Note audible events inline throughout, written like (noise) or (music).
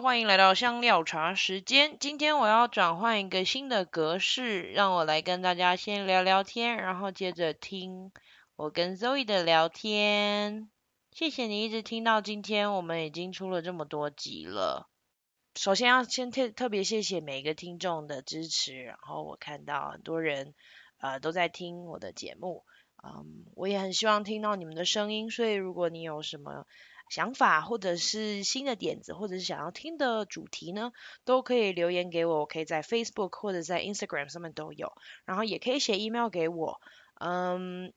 欢迎来到香料茶时间。今天我要转换一个新的格式，让我来跟大家先聊聊天，然后接着听我跟 Zoe 的聊天。谢谢你一直听到今天，我们已经出了这么多集了。首先要先特特别谢谢每一个听众的支持，然后我看到很多人呃都在听我的节目，嗯，我也很希望听到你们的声音，所以如果你有什么想法或者是新的点子，或者是想要听的主题呢，都可以留言给我，我可以在 Facebook 或者在 Instagram 上面都有，然后也可以写 email 给我，嗯，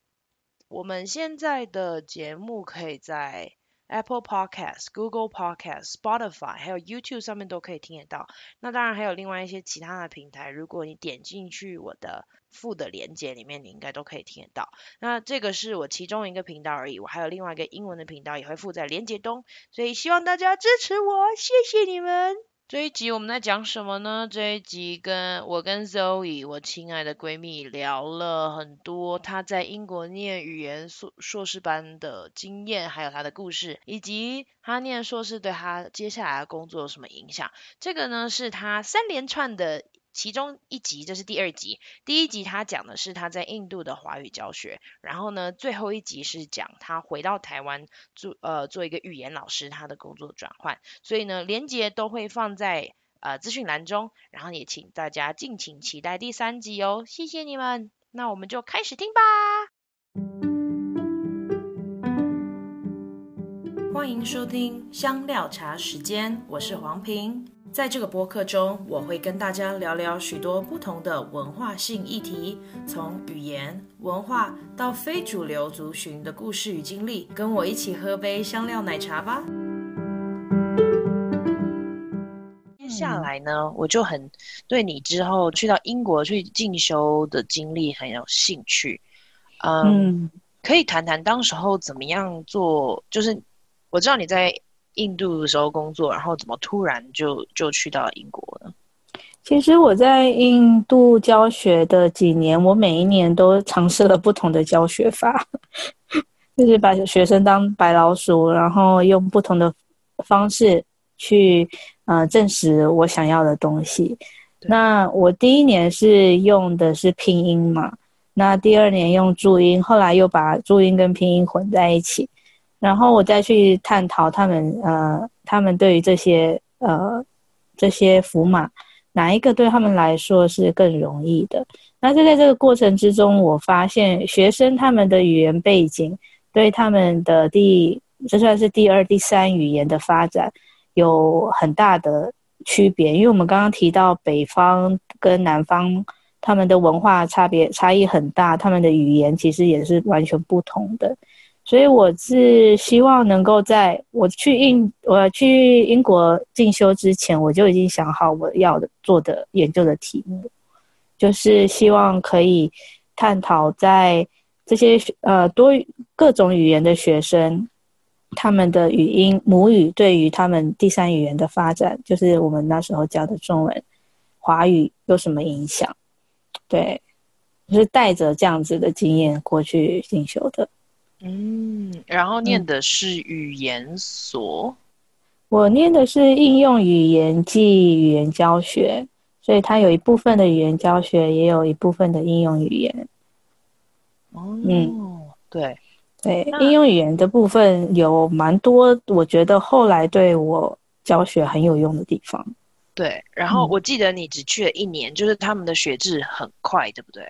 我们现在的节目可以在 Apple Podcast、Google Podcast、Spotify，还有 YouTube 上面都可以听得到。那当然还有另外一些其他的平台，如果你点进去我的附的链接里面，你应该都可以听得到。那这个是我其中一个频道而已，我还有另外一个英文的频道也会附在链接中，所以希望大家支持我，谢谢你们。这一集我们在讲什么呢？这一集跟我跟 Zoe，我亲爱的闺蜜聊了很多她在英国念语言硕硕士班的经验，还有她的故事，以及她念硕士对她接下来的工作有什么影响。这个呢是她三连串的。其中一集，这是第二集。第一集他讲的是他在印度的华语教学，然后呢，最后一集是讲他回到台湾做呃做一个语言老师，他的工作转换。所以呢，连结都会放在呃资讯栏中，然后也请大家敬请期待第三集哦。谢谢你们，那我们就开始听吧。欢迎收听香料茶时间，我是黄平。在这个播客中，我会跟大家聊聊许多不同的文化性议题，从语言、文化到非主流族群的故事与经历。跟我一起喝杯香料奶茶吧。接下来呢，我就很对你之后去到英国去进修的经历很有兴趣。嗯，嗯，可以谈谈当时候怎么样做？就是我知道你在。印度的时候工作，然后怎么突然就就去到英国了？其实我在印度教学的几年，我每一年都尝试了不同的教学法，(laughs) 就是把学生当白老鼠，然后用不同的方式去呃证实我想要的东西。那我第一年是用的是拼音嘛，那第二年用注音，后来又把注音跟拼音混在一起。然后我再去探讨他们，呃，他们对于这些，呃，这些符码，哪一个对他们来说是更容易的？那就在这个过程之中，我发现学生他们的语言背景，对他们的第，这算是第二、第三语言的发展，有很大的区别。因为我们刚刚提到北方跟南方，他们的文化差别差异很大，他们的语言其实也是完全不同的。所以我是希望能够在我去英我去英国进修之前，我就已经想好我要做的研究的题目，就是希望可以探讨在这些呃多各种语言的学生，他们的语音母语对于他们第三语言的发展，就是我们那时候教的中文、华语有什么影响？对，就是带着这样子的经验过去进修的。嗯，然后念的是语言所，嗯、我念的是应用语言暨语言教学，所以它有一部分的语言教学，也有一部分的应用语言。哦，嗯，对对，应用语言的部分有蛮多，我觉得后来对我教学很有用的地方。对，然后我记得你只去了一年，嗯、就是他们的学制很快，对不对？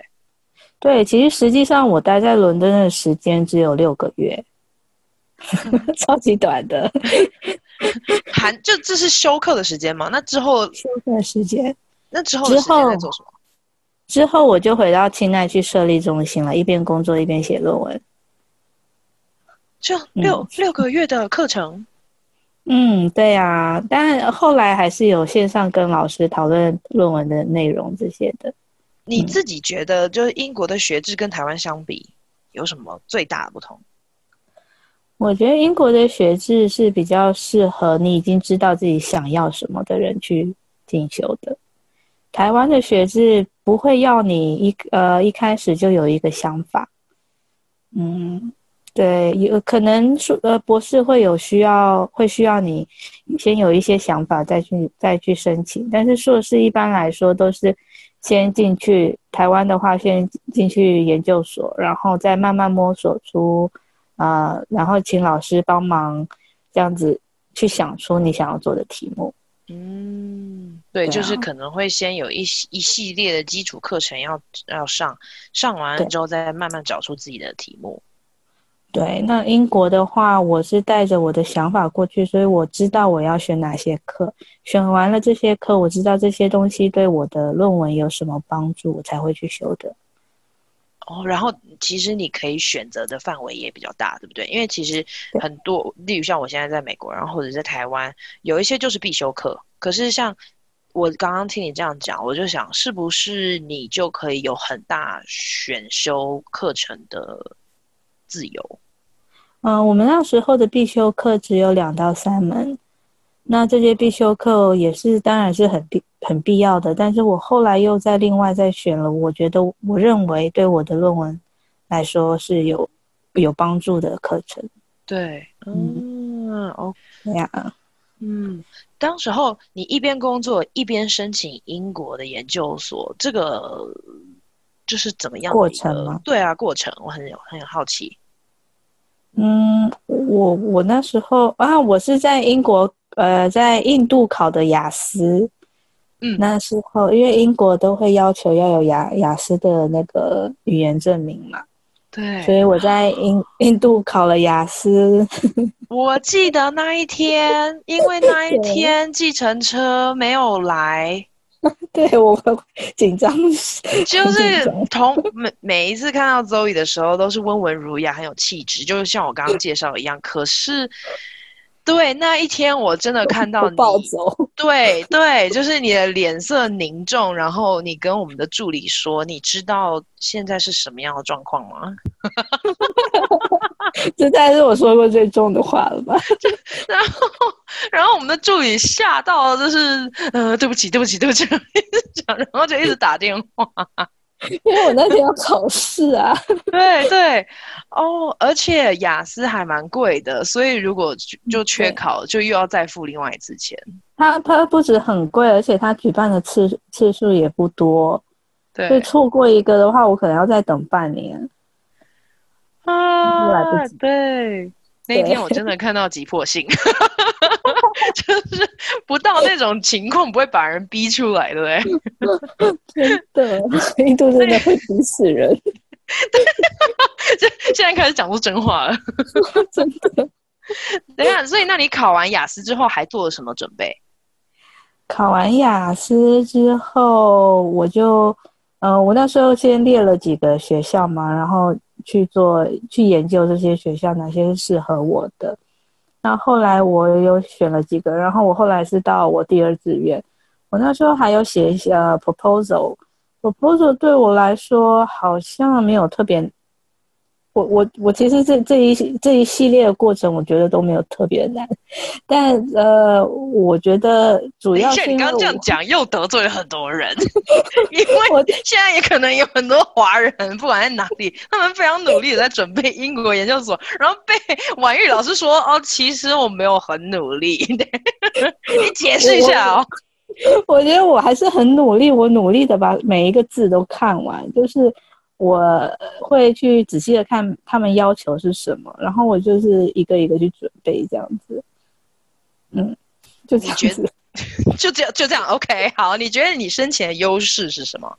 对，其实实际上我待在伦敦的时间只有六个月，(laughs) 超级短的。(laughs) 还就这是休课的时间吗？那之后休课的时间，那之后之后在做什么？之后我就回到清奈去设立中心了，一边工作一边写论文。就六、嗯、六个月的课程。(laughs) 嗯，对呀、啊，但后来还是有线上跟老师讨论论文的内容这些的。你自己觉得，就是英国的学制跟台湾相比，有什么最大的不同？我觉得英国的学制是比较适合你已经知道自己想要什么的人去进修的。台湾的学制不会要你一呃一开始就有一个想法，嗯，对，有可能说呃，博士会有需要，会需要你先有一些想法再去再去申请。但是硕士一般来说都是先进去，台湾的话先进去研究所，然后再慢慢摸索出啊、呃，然后请老师帮忙这样子去想出你想要做的题目。嗯，对，对啊、就是可能会先有一一系列的基础课程要要上，上完了之后再慢慢找出自己的题目。对，那英国的话，我是带着我的想法过去，所以我知道我要选哪些课。选完了这些课，我知道这些东西对我的论文有什么帮助，我才会去修的。哦，然后其实你可以选择的范围也比较大，对不对？因为其实很多，例如像我现在在美国，然后或者在台湾，有一些就是必修课。可是像我刚刚听你这样讲，我就想，是不是你就可以有很大选修课程的自由？嗯、呃，我们那时候的必修课只有两到三门，那这些必修课也是当然是很必很必要的。但是我后来又在另外再选了，我觉得我认为对我的论文来说是有有帮助的课程。对，嗯，哦，对呀，嗯，当时候你一边工作一边申请英国的研究所，这个就是怎么样的过程吗？对啊，过程我很有很有好奇。嗯，我我那时候啊，我是在英国，呃，在印度考的雅思。嗯，那时候因为英国都会要求要有雅雅思的那个语言证明嘛，对，所以我在印印度考了雅思。(laughs) 我记得那一天，因为那一天计程车没有来。(laughs) 对，我会紧张，(laughs) 就是 (laughs) 同每每一次看到 Zoe 的时候，都是温文儒雅，很有气质，就是像我刚刚介绍的一样。可是，对那一天，我真的看到你暴走，对对，就是你的脸色凝重，然后你跟我们的助理说：“你知道现在是什么样的状况吗？” (laughs) 这大概是我说过最重的话了吧？(laughs) 然后，然后我们的助理吓到了，就是呃，对不起，对不起，对不起，一直讲，然后就一直打电话，因为我那天要考试啊。(laughs) 对对，哦，而且雅思还蛮贵的，所以如果就缺考，就又要再付另外一次钱。它它不止很贵，而且它举办的次次数也不多。对，所以错过一个的话，我可能要再等半年。啊，对，那一天我真的看到急迫性，(laughs) 就是不到那种情况不会把人逼出来，对不对？真的，印度真的会逼死人。(laughs) 对 (laughs) 现在开始讲出真话了，真的。等一下，所以那你考完雅思之后还做了什么准备？考完雅思之后，我就，呃，我那时候先列了几个学校嘛，然后。去做去研究这些学校哪些是适合我的，那后来我有选了几个，然后我后来是到我第二志愿，我那时候还有写一些 proposal，proposal 对我来说好像没有特别。我我我其实这这一这一系列的过程，我觉得都没有特别难，但呃，我觉得主要是你刚刚这样讲 (laughs) 又得罪了很多人，(laughs) 因为我现在也可能有很多华人，不管在哪里，他们非常努力的在准备英国研究所，然后被 (laughs) 婉玉老师说哦，其实我没有很努力，你解释一下哦。我觉得我还是很努力，我努力的把每一个字都看完，就是。我会去仔细的看他们要求是什么，然后我就是一个一个去准备这样子。嗯，就这样子，(laughs) 就这样就这样。OK，好，你觉得你申请的优势是什么？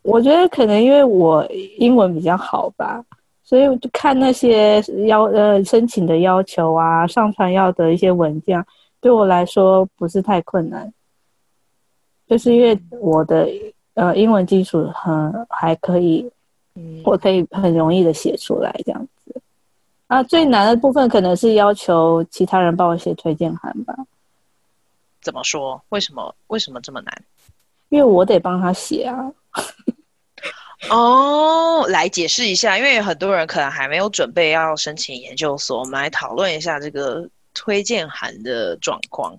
我觉得可能因为我英文比较好吧，所以我就看那些要呃申请的要求啊，上传要的一些文件，对我来说不是太困难，就是因为我的呃英文基础很还可以。我可以很容易的写出来这样子，啊，最难的部分可能是要求其他人帮我写推荐函吧。怎么说？为什么？为什么这么难？因为我得帮他写啊。哦，来解释一下，因为很多人可能还没有准备要申请研究所，我们来讨论一下这个推荐函的状况。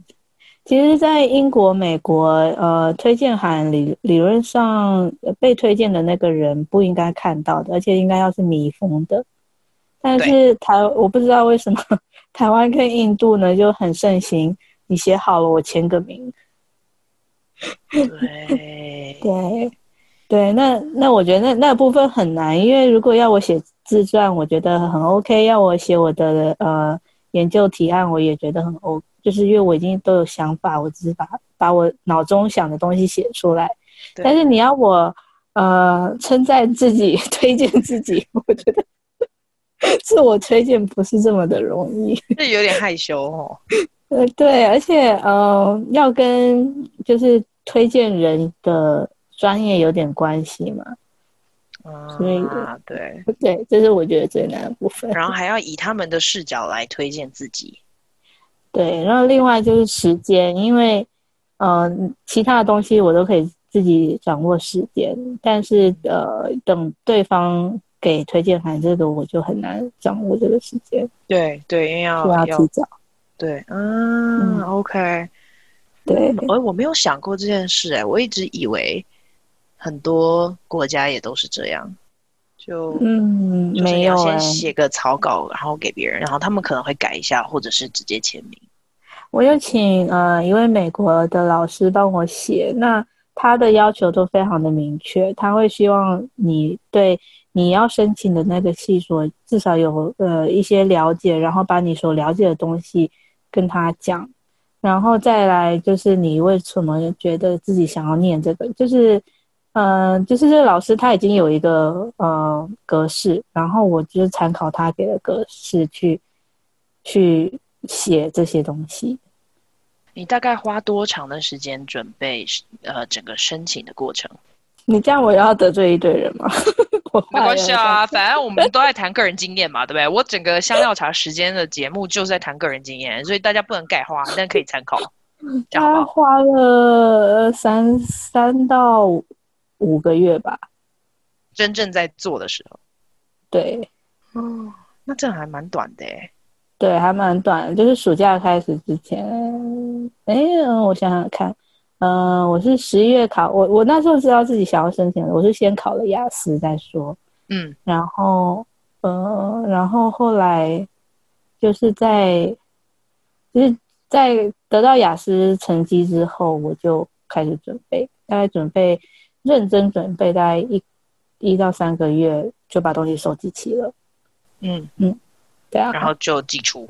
其实，在英国、美国，呃，推荐函理理论上被推荐的那个人不应该看到的，而且应该要是密封的。但是台我不知道为什么台湾跟印度呢就很盛行，你写好了我签个名。(laughs) 对对对，那那我觉得那那部分很难，因为如果要我写自传，我觉得很 OK；要我写我的呃研究提案，我也觉得很 OK。就是因为我已经都有想法，我只是把把我脑中想的东西写出来。但是你要我呃称赞自己、(laughs) 推荐自己，(laughs) 我觉得自我推荐不是这么的容易，(laughs) 这有点害羞哦。呃，对，而且呃，要跟就是推荐人的专业有点关系嘛。啊，所以对对，这是我觉得最难的部分。然后还要以他们的视角来推荐自己。对，然后另外就是时间，因为呃，其他的东西我都可以自己掌握时间，但是呃，等对方给推荐函这个，我就很难掌握这个时间。对对，因为要要提早。对，嗯，嗯，OK，对，我我没有想过这件事，哎，我一直以为很多国家也都是这样，就嗯，没有，先写个草稿，然后给别人，然后他们可能会改一下，或者是直接签名。我有请呃一位美国的老师帮我写，那他的要求都非常的明确，他会希望你对你要申请的那个系所至少有呃一些了解，然后把你所了解的东西。跟他讲，然后再来就是你为什么觉得自己想要念这个？就是，嗯、呃，就是这个老师他已经有一个呃格式，然后我就是参考他给的格式去去写这些东西。你大概花多长的时间准备呃整个申请的过程？你这样我要得罪一堆人吗？(laughs) 没关系啊，反正我们都在谈个人经验嘛，对不对？我整个香料茶时间的节目就是在谈个人经验，所以大家不能概花，但可以参考。他花了三三到五个月吧，真正在做的时候。对，哦，那这还蛮短的诶。对，还蛮短，就是暑假开始之前。哎，我想想看。嗯、呃，我是十一月考，我我那时候知道自己想要申请的，我是先考了雅思再说，嗯，然后呃，然后后来就是在就是在得到雅思成绩之后，我就开始准备，大概准备认真准备，大概一一到三个月就把东西收集齐了，嗯嗯，对啊，然后就寄出，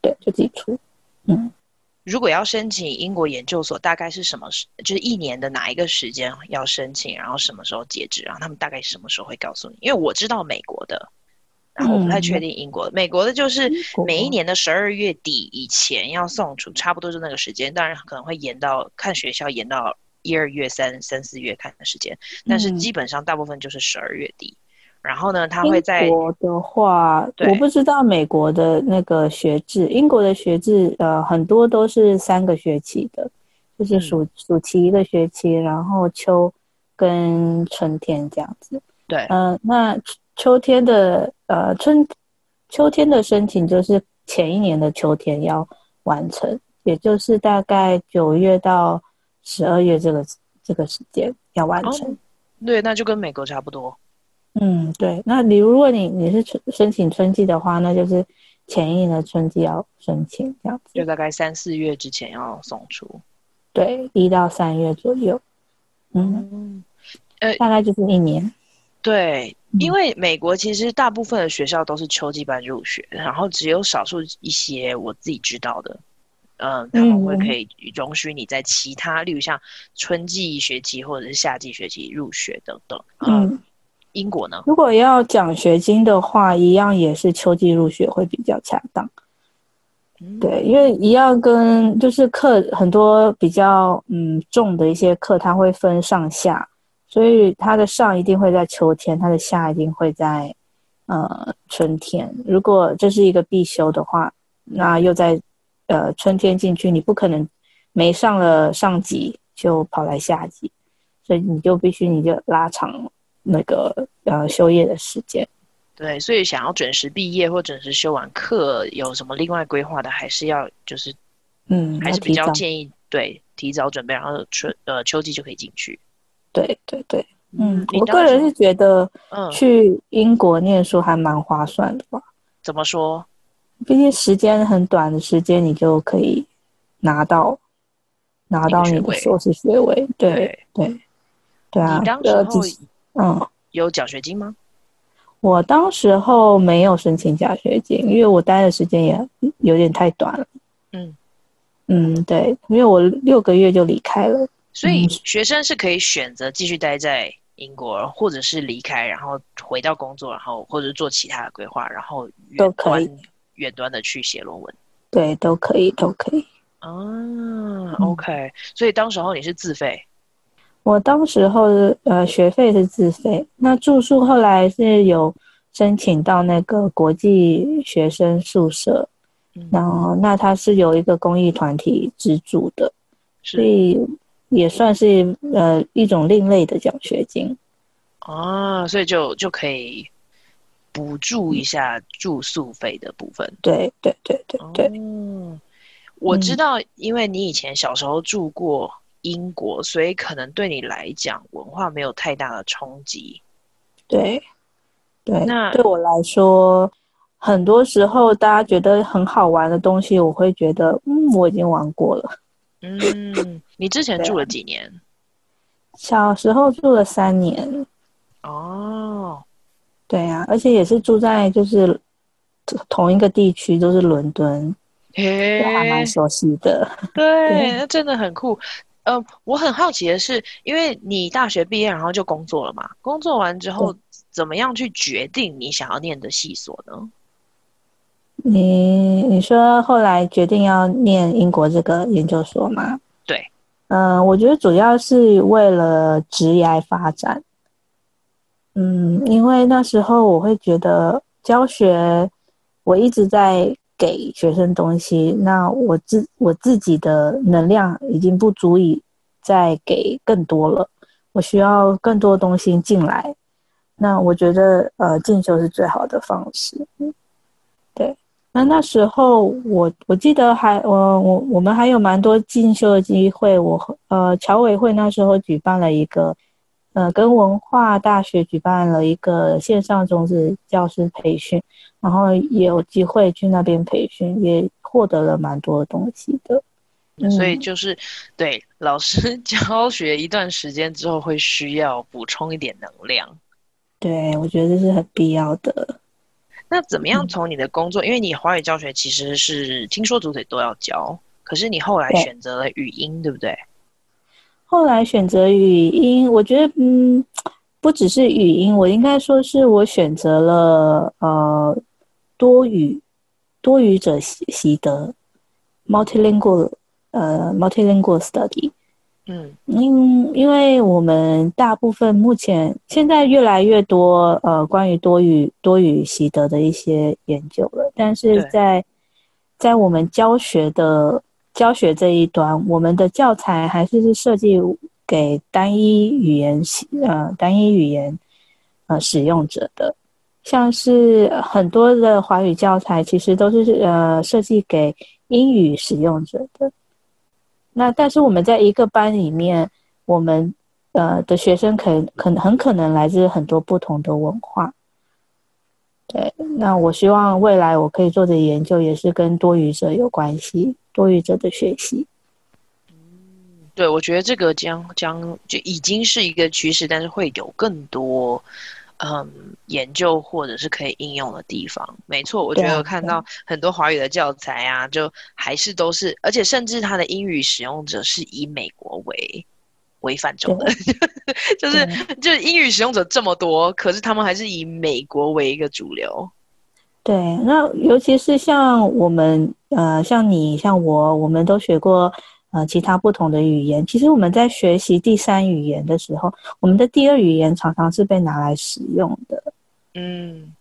对，就寄出，嗯。如果要申请英国研究所，大概是什么时？就是一年的哪一个时间要申请？然后什么时候截止？然后他们大概什么时候会告诉你？因为我知道美国的，然后我不太确定英国的。嗯、美国的就是每一年的十二月底以前要送出，差不多就那个时间。当然可能会延到看学校延到一二月、三三四月看的时间，但是基本上大部分就是十二月底。然后呢，他会在英国的话，我不知道美国的那个学制。英国的学制，呃，很多都是三个学期的，就是暑暑期一个学期，然后秋跟春天这样子。对，嗯、呃，那秋天的呃春秋天的申请就是前一年的秋天要完成，也就是大概九月到十二月这个这个时间要完成。哦。对，那就跟美国差不多。嗯，对，那你如果你你是春申请春季的话，那就是前一年的春季要申请这样子，就大概三四月之前要送出，对，一到三月左右，嗯，呃，大概就是一年。对，因为美国其实大部分的学校都是秋季班入学，然后只有少数一些我自己知道的，呃、嗯，他们会可以容许你在其他，例如像春季学期或者是夏季学期入学等等，嗯。嗯英国呢？如果要奖学金的话，一样也是秋季入学会比较恰当。嗯、对，因为一样跟就是课很多比较嗯重的一些课，它会分上下，所以它的上一定会在秋天，它的下一定会在呃春天。如果这是一个必修的话，那又在呃春天进去，你不可能没上了上级就跑来下级，所以你就必须你就拉长。那个呃，休业的时间，对，所以想要准时毕业或准时修完课，有什么另外规划的，还是要就是，嗯，还是比较建议对提早准备，然后春呃秋季就可以进去。对对对，嗯，我个人是觉得，嗯，去英国念书还蛮划算的吧？怎么说？毕竟时间很短的时间，你就可以拿到拿到你的硕士学位。对对对，对啊。你当时候嗯有奖学金吗？我当时候没有申请奖学金，因为我待的时间也有点太短了。嗯嗯，对，因为我六个月就离开了。所以学生是可以选择继续待在英国，或者是离开，然后回到工作，然后或者做其他的规划，然后都可以远端的去写论文。对，都可以，都可以。啊，OK，所以当时候你是自费？我当时候呃学费是自费，那住宿后来是有申请到那个国际学生宿舍，嗯、然后那它是有一个公益团体资助的，所以也算是呃一种另类的奖学金。啊，所以就就可以补助一下住宿费的部分。对对对对对。嗯，我知道，因为你以前小时候住过。英国，所以可能对你来讲，文化没有太大的冲击。对，对，那对我来说，很多时候大家觉得很好玩的东西，我会觉得，嗯，我已经玩过了。嗯，你之前住了几年？小时候住了三年。而且也是住在就是同一个地区，都是伦敦，嘿，还蛮熟悉的。对，那真的很酷。呃，我很好奇的是，因为你大学毕业然后就工作了嘛，工作完之后怎么样去决定你想要念的系所呢？你你说后来决定要念英国这个研究所吗？对，嗯、呃，我觉得主要是为了职业发展。嗯，因为那时候我会觉得教学，我一直在。给学生东西，那我自我自己的能量已经不足以再给更多了，我需要更多东西进来。那我觉得，呃，进修是最好的方式。对，那那时候我我记得还我我我们还有蛮多进修的机会。我呃侨委会那时候举办了一个，呃，跟文化大学举办了一个线上中职教师培训。然后也有机会去那边培训，也获得了蛮多的东西的。嗯、所以就是，对老师 (laughs) 教学一段时间之后，会需要补充一点能量。对，我觉得这是很必要的。那怎么样从你的工作，嗯、因为你华语教学其实是听说读写都要教，可是你后来选择了语音，对，对不对？后来选择语音，我觉得嗯，不只是语音，我应该说是我选择了呃。多语多语者习习得，multilingual，呃，multilingual study，嗯，因因为我们大部分目前现在越来越多呃关于多语多语习得的一些研究了，但是在在我们教学的教学这一端，我们的教材还是是设计给单一语言呃单一语言呃使用者的。像是很多的华语教材，其实都是呃设计给英语使用者的。那但是我们在一个班里面，我们呃的学生可可能很可能来自很多不同的文化。对，那我希望未来我可以做的研究也是跟多语者有关系，多语者的学习。嗯，对，我觉得这个将将就已经是一个趋势，但是会有更多。嗯，研究或者是可以应用的地方，没错。我觉得看到很多华语的教材啊，就还是都是，而且甚至它的英语使用者是以美国为为范畴的，(laughs) 就是就是英语使用者这么多，可是他们还是以美国为一个主流。对，那尤其是像我们，呃，像你，像我，我们都学过。呃，其他不同的语言，其实我们在学习第三语言的时候，我们的第二语言常常是被拿来使用的。嗯，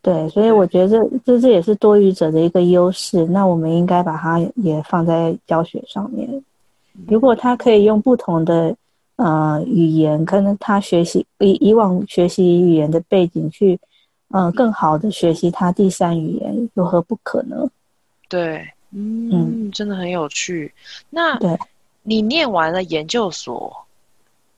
对，所以我觉得这这这也是多语者的一个优势。那我们应该把它也放在教学上面。如果他可以用不同的呃语言，可能他学习以以往学习语言的背景去，呃，更好的学习他第三语言，有何不可呢？对。嗯，真的很有趣。那，对，你念完了研究所，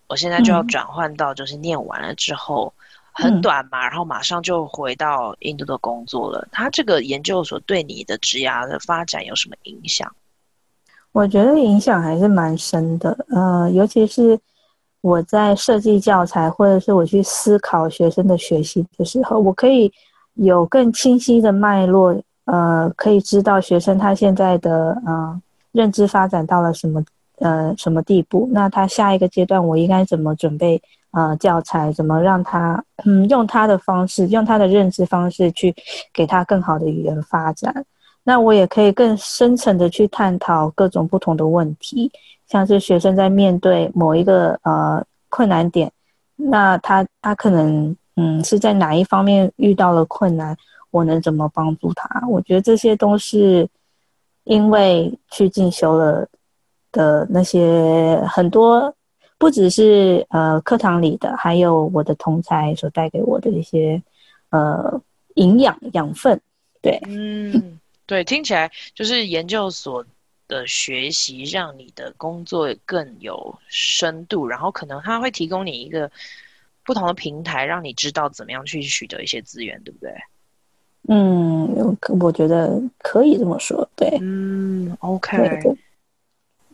我现在就要转换到就是念完了之后、嗯、很短嘛，然后马上就回到印度的工作了。他这个研究所对你的职涯的发展有什么影响？我觉得影响还是蛮深的，呃，尤其是我在设计教材，或者是我去思考学生的学习的时候，我可以有更清晰的脉络，呃，可以知道学生他现在的呃认知发展到了什么呃什么地步，那他下一个阶段我应该怎么准备呃教材，怎么让他嗯用他的方式，用他的认知方式去给他更好的语言发展。那我也可以更深层的去探讨各种不同的问题，像是学生在面对某一个呃困难点，那他他可能嗯是在哪一方面遇到了困难，我能怎么帮助他？我觉得这些都是因为去进修了的那些很多，不只是呃课堂里的，还有我的同才所带给我的一些呃营养养分，对，嗯。对，听起来就是研究所的学习让你的工作更有深度，然后可能他会提供你一个不同的平台，让你知道怎么样去取得一些资源，对不对？嗯，我觉得可以这么说，对。嗯，OK。对对，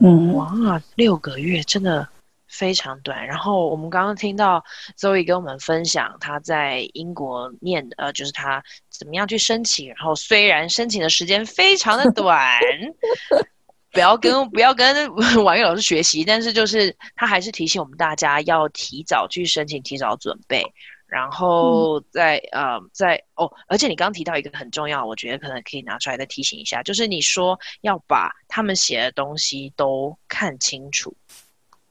嗯，哇，六个月真的。非常短，然后我们刚刚听到 Zoe 跟我们分享她在英国念的，呃，就是她怎么样去申请，然后虽然申请的时间非常的短，(laughs) 不要跟不要跟 (laughs) 王玉老师学习，但是就是他还是提醒我们大家要提早去申请，提早准备，然后再、嗯、呃再哦，而且你刚刚提到一个很重要，我觉得可能可以拿出来再提醒一下，就是你说要把他们写的东西都看清楚，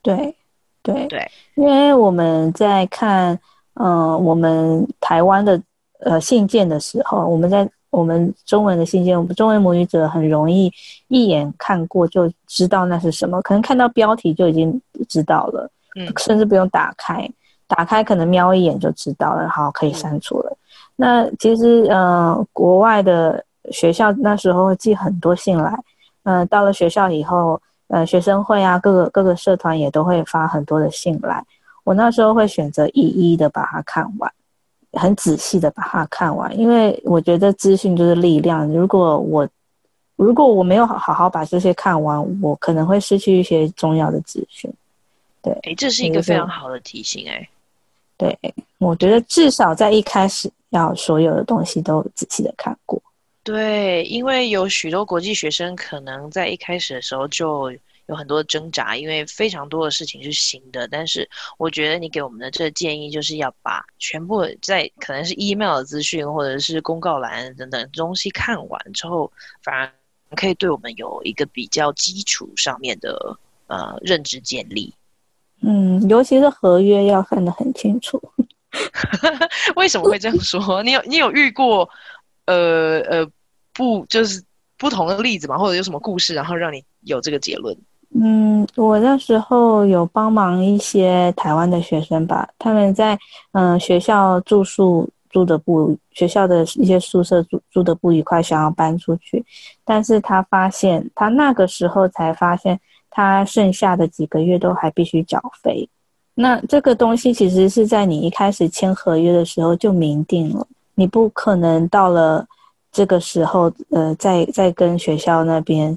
对。对对，因为我们在看，嗯、呃，我们台湾的呃信件的时候，我们在我们中文的信件，我们中文母语者很容易一眼看过就知道那是什么，可能看到标题就已经知道了，嗯，甚至不用打开，打开可能瞄一眼就知道了，好，可以删除了。嗯、那其实，呃，国外的学校那时候会寄很多信来，嗯、呃，到了学校以后。呃，学生会啊，各个各个社团也都会发很多的信来。我那时候会选择一一的把它看完，很仔细的把它看完，因为我觉得资讯就是力量。如果我如果我没有好好把这些看完，我可能会失去一些重要的资讯。对，哎，这是一个非常好的提醒，哎。对，我觉得至少在一开始要所有的东西都仔细的看过。对，因为有许多国际学生可能在一开始的时候就有很多挣扎，因为非常多的事情是新的。但是我觉得你给我们的这个建议，就是要把全部在可能是 email 的资讯或者是公告栏等等东西看完之后，反而可以对我们有一个比较基础上面的呃认知建立。嗯，尤其是合约要看得很清楚。(laughs) 为什么会这样说？你有你有遇过呃呃？不就是不同的例子吗？或者有什么故事，然后让你有这个结论？嗯，我那时候有帮忙一些台湾的学生吧，他们在嗯、呃、学校住宿住的不学校的一些宿舍住住的不愉快，想要搬出去，但是他发现他那个时候才发现，他剩下的几个月都还必须缴费。那这个东西其实是在你一开始签合约的时候就明定了，你不可能到了。这个时候，呃，再再跟学校那边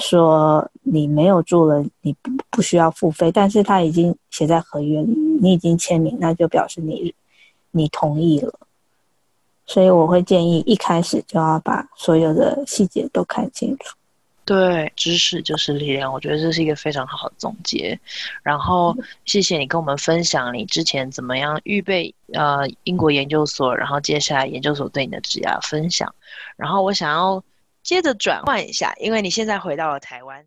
说你没有住了，你不不需要付费，但是他已经写在合约里，你已经签名，那就表示你你同意了。所以我会建议一开始就要把所有的细节都看清楚。对，知识就是力量，我觉得这是一个非常好的总结。然后谢谢你跟我们分享你之前怎么样预备呃英国研究所，然后接下来研究所对你的职涯分享。然后我想要接着转换一下，因为你现在回到了台湾。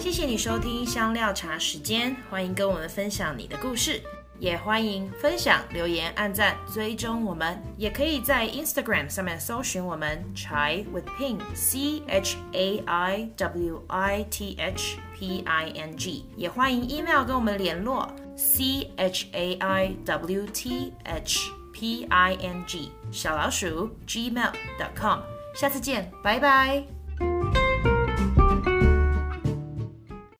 谢谢你收听香料茶时间，欢迎跟我们分享你的故事。也欢迎分享、留言、按赞、追踪我们，也可以在 Instagram 上面搜寻我们 Chai with Ping C H A I W I T H P I N G，也欢迎 email 跟我们联络 C H A I W T H P I N G 小老鼠 gmail.com，下次见，拜拜。